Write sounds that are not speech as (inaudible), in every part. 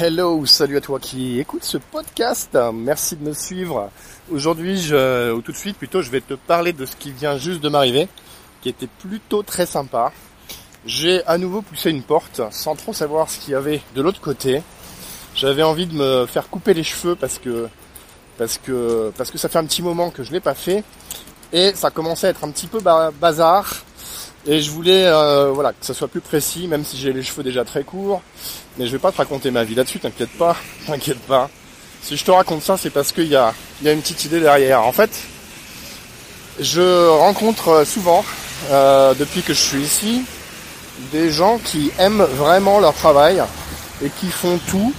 Hello, salut à toi qui écoute ce podcast. Merci de me suivre. Aujourd'hui, ou tout de suite plutôt, je vais te parler de ce qui vient juste de m'arriver, qui était plutôt très sympa. J'ai à nouveau poussé une porte sans trop savoir ce qu'il y avait de l'autre côté. J'avais envie de me faire couper les cheveux parce que ça fait un petit moment que je l'ai pas fait et ça commençait à être un petit peu bazar et je voulais euh, voilà que ça soit plus précis, même si j'ai les cheveux déjà très courts. Mais je vais pas te raconter ma vie là-dessus, t'inquiète pas, (laughs) t'inquiète pas. Si je te raconte ça, c'est parce qu'il y a, y a une petite idée derrière. En fait, je rencontre souvent, euh, depuis que je suis ici, des gens qui aiment vraiment leur travail et qui font tout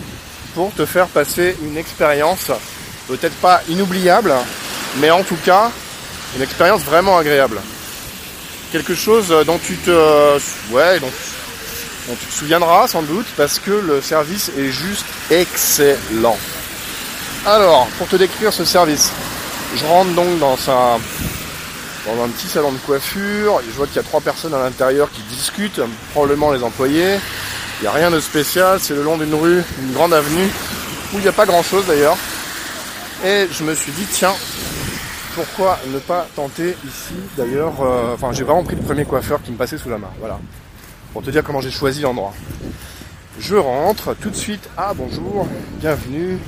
pour te faire passer une expérience peut-être pas inoubliable, mais en tout cas une expérience vraiment agréable quelque chose dont tu te, ouais, dont, tu te souviendras sans doute parce que le service est juste excellent. Alors, pour te décrire ce service, je rentre donc dans un, dans un petit salon de coiffure. Je vois qu'il y a trois personnes à l'intérieur qui discutent, probablement les employés. Il n'y a rien de spécial, c'est le long d'une rue, une grande avenue, où il n'y a pas grand chose d'ailleurs. Et je me suis dit, tiens, pourquoi ne pas tenter ici d'ailleurs euh, Enfin, j'ai vraiment pris le premier coiffeur qui me passait sous la main. Voilà. Pour te dire comment j'ai choisi l'endroit. Je rentre tout de suite. Ah bonjour, bienvenue,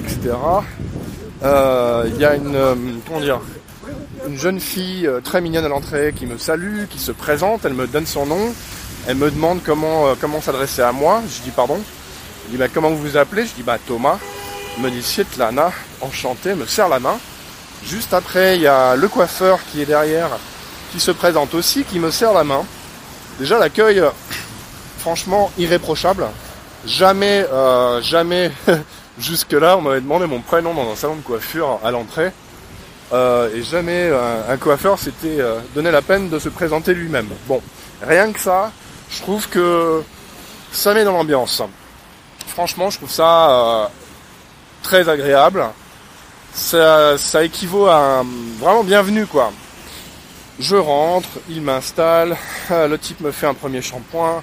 etc. Euh, il y a une euh, comment dire une jeune fille très mignonne à l'entrée qui me salue, qui se présente, elle me donne son nom, elle me demande comment s'adresser à moi. Je dis pardon. Je dis bah, comment vous vous appelez? Je dis bah Thomas. Elle me dit Svetlana, enchanté, me serre la main. Juste après, il y a le coiffeur qui est derrière, qui se présente aussi, qui me serre la main. Déjà l'accueil, (coughs) franchement, irréprochable. Jamais, euh, jamais (laughs) jusque-là, on m'avait demandé mon prénom dans un salon de coiffure à l'entrée. Euh, et jamais euh, un coiffeur s'était donné la peine de se présenter lui-même. Bon, rien que ça, je trouve que ça met dans l'ambiance. Franchement, je trouve ça très agréable ça, ça équivaut à un vraiment bienvenue quoi. Je rentre, il m'installe, (laughs) le type me fait un premier shampoing,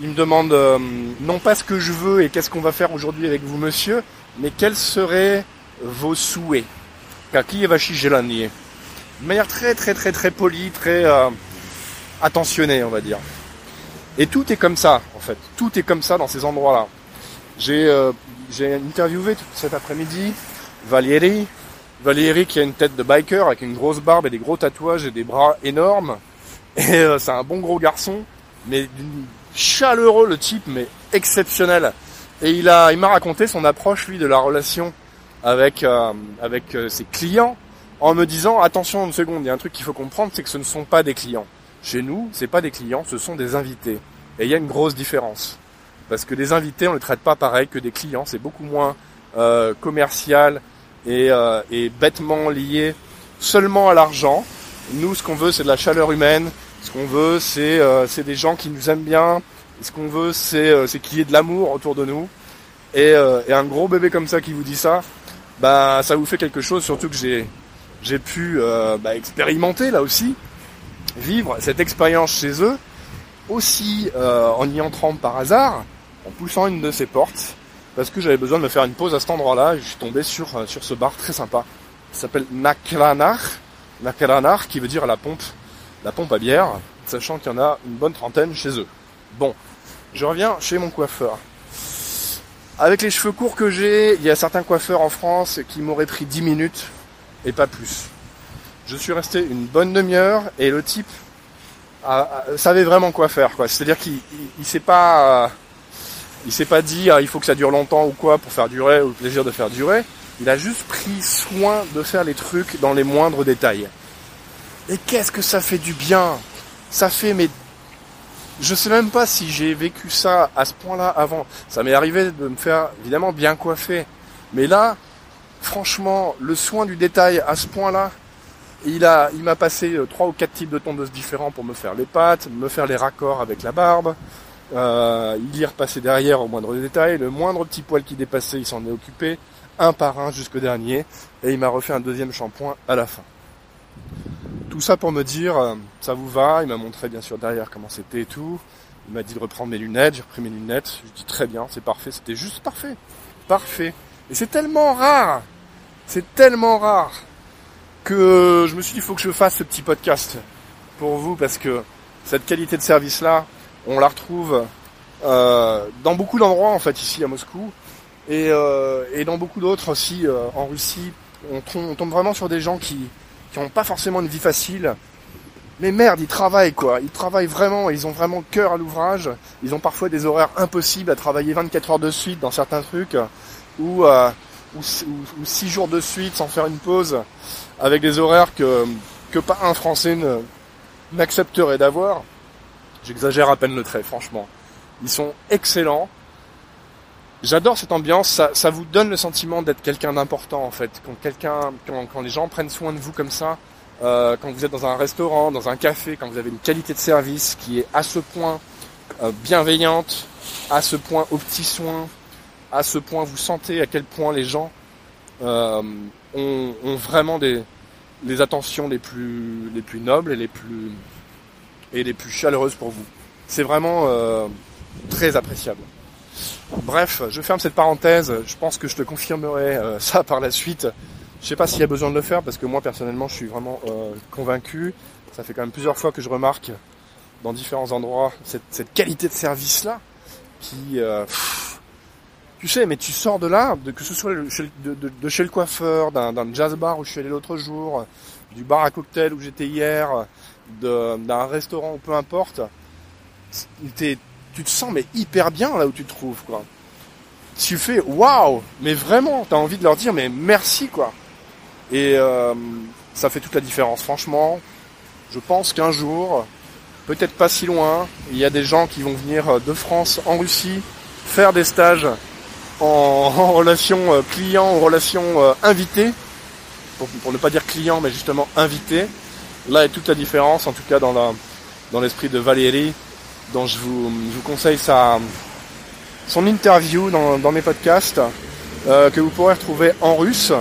il me demande euh, non pas ce que je veux et qu'est-ce qu'on va faire aujourd'hui avec vous monsieur, mais quels seraient vos souhaits? Kaki gelanier. De manière très très très très polie, très euh, attentionnée on va dire. Et tout est comme ça en fait, tout est comme ça dans ces endroits-là. J'ai euh, j'ai interviewé cet après-midi Valérie. Valérie qui a une tête de biker avec une grosse barbe et des gros tatouages et des bras énormes. Et euh, c'est un bon gros garçon, mais chaleureux le type, mais exceptionnel. Et il a, il m'a raconté son approche lui de la relation avec euh, avec euh, ses clients, en me disant attention une seconde, il y a un truc qu'il faut comprendre, c'est que ce ne sont pas des clients. Chez nous, c'est pas des clients, ce sont des invités. Et il y a une grosse différence, parce que les invités, on ne les traite pas pareil que des clients, c'est beaucoup moins commercial, euh, et, bêtement lié seulement à l'argent. Nous, ce qu'on veut, c'est de la chaleur humaine. Ce qu'on veut, c'est euh, des gens qui nous aiment bien. ce qu'on veut, c'est euh, qu'il y ait de l'amour autour de nous. Et, et, un gros bébé comme ça qui vous dit ça, bah ça vous fait quelque chose. Surtout que j'ai j'ai pu bah, expérimenter là aussi, vivre cette expérience chez eux, aussi en y entrant par hasard, en poussant une de ces portes parce que j'avais besoin de me faire une pause à cet endroit-là je suis tombé sur, euh, sur ce bar très sympa. Il s'appelle Nakranar, Nakranar qui veut dire la pompe, la pompe à bière, sachant qu'il y en a une bonne trentaine chez eux. Bon, je reviens chez mon coiffeur. Avec les cheveux courts que j'ai, il y a certains coiffeurs en France qui m'auraient pris 10 minutes et pas plus. Je suis resté une bonne demi-heure et le type savait vraiment quoi faire. Quoi. C'est-à-dire qu'il ne sait pas... Euh, il s'est pas dit ah, il faut que ça dure longtemps ou quoi pour faire durer ou le plaisir de faire durer. Il a juste pris soin de faire les trucs dans les moindres détails. Et qu'est-ce que ça fait du bien? Ça fait mais je sais même pas si j'ai vécu ça à ce point-là avant. Ça m'est arrivé de me faire évidemment bien coiffer. Mais là, franchement, le soin du détail à ce point-là, il a, il m'a passé euh, trois ou quatre types de tondeuses différents pour me faire les pattes, me faire les raccords avec la barbe, euh, il y repassait derrière au moindre détail. Le moindre petit poil qui dépassait, il s'en est occupé, un par un jusqu'au dernier. Et il m'a refait un deuxième shampoing à la fin. Tout ça pour me dire, euh, ça vous va. Il m'a montré bien sûr derrière comment c'était et tout. Il m'a dit de reprendre mes lunettes, j'ai repris mes lunettes. Je dis très bien, c'est parfait, c'était juste parfait. Parfait. Et c'est tellement rare, c'est tellement rare que je me suis dit il faut que je fasse ce petit podcast pour vous parce que cette qualité de service là, on la retrouve euh, dans beaucoup d'endroits en fait ici à Moscou et, euh, et dans beaucoup d'autres aussi euh, en Russie. On, tombe vraiment sur des gens qui qui n'ont pas forcément une vie facile. Mais merde, ils travaillent quoi. Ils travaillent vraiment, ils ont vraiment cœur à l'ouvrage. Ils ont parfois des horaires impossibles à travailler 24 heures de suite dans certains trucs ou ou, ou, 6 jours de suite sans faire une pause avec des horaires que que pas un Français n'accepterait d'avoir. J'exagère à peine le trait, franchement. Ils sont excellents. J'adore cette ambiance, ça, ça, vous donne le sentiment d'être quelqu'un d'important en fait. Quand quelqu'un, quand, les gens prennent soin de vous comme ça, euh, quand vous êtes dans un restaurant, dans un café, quand vous avez une qualité de service qui est à ce point euh, bienveillante, à ce point aux petits soins, à ce point vous sentez à quel point les gens euh, ont, ont, vraiment des les attentions les plus les plus nobles et les plus et les plus chaleureuses pour vous. C'est vraiment euh, très appréciable. Bref, je ferme cette parenthèse. Je pense que je te confirmerai euh, (laughs) ça par la suite. Je sais pas s'il y a besoin de le faire parce que moi personnellement je suis vraiment euh, convaincu. Ça fait quand même plusieurs fois que je remarque dans différents endroits cette, qualité de service là qui tu sais mais tu sors de là de, que ce soit de, de, de chez le coiffeur d'un jazz bar où je suis allé l'autre jour du bar à cocktail où j'étais hier d'un restaurant ou peu importe tu te sens mais hyper bien là où tu te trouves quoi. Tu fais waouh, mais vraiment, t'as envie de leur dire mais merci quoi. Et euh, ça fait toute la différence franchement. Je pense qu'un jour, peut-être pas si loin, il y a des gens qui vont venir de France en Russie faire des stages (laughs) en, relation euh, client, en relation euh, invité, pour, pour, ne pas dire client mais justement invité. Là est toute la différence, en tout cas dans dans l'esprit de Valérie dont je vous, conseille son interview dans, dans mes podcasts, euh, que vous pourrez retrouver en russe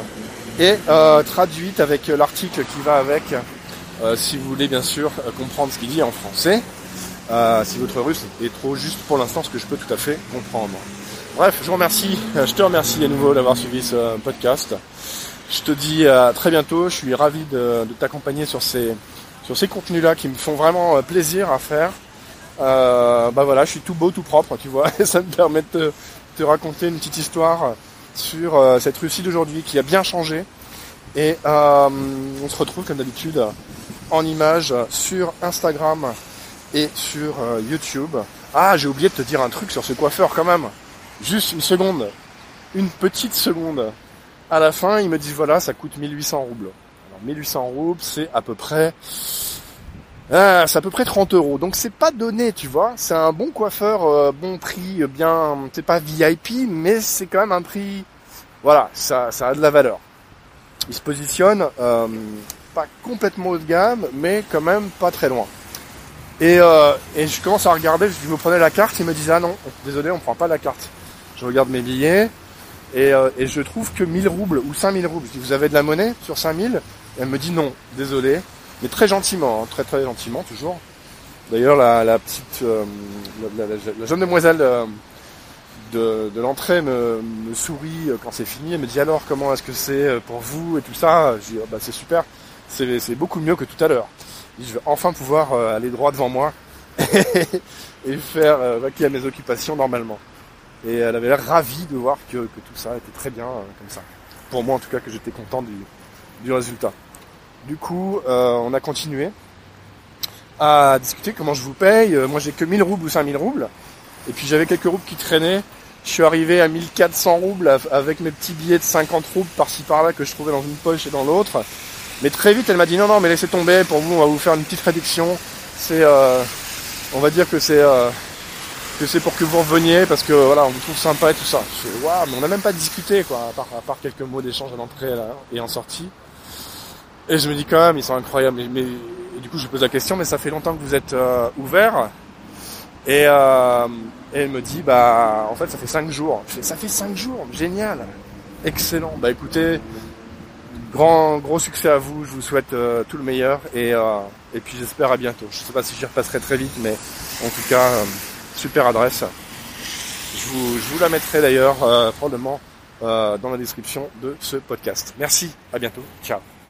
et euh, traduite avec l'article qui va avec, euh, si vous voulez bien sûr comprendre ce qu'il dit en français. Si votre russe est trop juste pour l'instant, ce que je peux tout à fait comprendre. Bref, je vous remercie, je te remercie à nouveau d'avoir suivi ce podcast. Je te dis à très bientôt. Je suis ravi de, t'accompagner sur ces sur ces contenus-là qui me font vraiment plaisir à faire. Euh, bah voilà, je suis tout beau, tout propre, tu vois, et (laughs) ça me permet de te, raconter une petite histoire sur euh, cette Russie d'aujourd'hui qui a bien changé. Et euh, on se retrouve comme d'habitude en images sur Instagram et sur euh, YouTube. Ah, j'ai oublié de te dire un truc sur ce coiffeur quand même. Juste une seconde, une petite seconde. À la fin, il me dit voilà, ça coûte 1800 roubles. Alors 1800 roubles, c'est à peu près ah, c'est à peu près 30 euros. Donc c'est pas donné, tu vois. C'est un bon coiffeur, euh, bon prix, euh, bien, c'est pas VIP, mais c'est quand même un prix. Voilà, ça, ça a de la valeur. Il se positionne euh, pas complètement haut de gamme, mais quand même pas très loin. Et, et je commence à regarder, je vous prenez la carte, il me dit ah non, désolé, on prend pas la carte. Je regarde mes billets et, euh, et je trouve que 1000 roubles ou 5000 roubles. Je dis vous avez de la monnaie sur 5000 Elle me dit non, désolé mais très gentiment, hein, très très gentiment toujours. D'ailleurs, la, petite, euh, la, jeune demoiselle euh, de, l'entrée me, sourit quand c'est fini. Elle me dit alors comment est-ce que c'est pour vous et tout ça? Je dis oh, bah c'est super, c'est beaucoup mieux que tout à l'heure. Je vais enfin pouvoir aller droit devant moi (laughs) et faire vaquer à mes occupations normalement. Et elle avait l'air ravie de voir que, que, tout ça était très bien comme ça. Pour moi en tout cas que j'étais content du, du résultat. Du coup, euh, on a continué à discuter comment je vous paye. Euh, moi, j'ai que 1000 roubles ou 5000 roubles. Et puis, j'avais quelques roubles qui traînaient. Je suis arrivé à 1400 roubles avec mes petits billets de 50 roubles par-ci par-là que je trouvais dans une poche et dans l'autre. Mais très vite, elle m'a dit non, non, mais laissez tomber. Pour vous, on va vous faire une petite réduction. C'est, euh, on va dire que c'est, euh, que c'est pour que vous reveniez parce que voilà, on vous trouve sympa et tout ça. Je waouh, mais on n'a même pas discuté quoi, à part, à part quelques mots d'échange à l'entrée et en sortie. Et je me dis quand même, ils sont incroyables. Mais, du coup, je pose la question, mais ça fait longtemps que vous êtes euh, ouvert et, euh, et, elle me dit, bah, en fait, ça fait cinq jours. Je fais, ça fait cinq jours, génial, excellent. Bah, écoutez, grand, gros succès à vous. Je vous souhaite euh, tout le meilleur et, et puis j'espère à bientôt. Je sais pas si j'y repasserai très vite, mais en tout cas, super adresse. Je vous, la mettrai d'ailleurs euh, probablement euh, dans la description de ce podcast. Merci, à bientôt, ciao.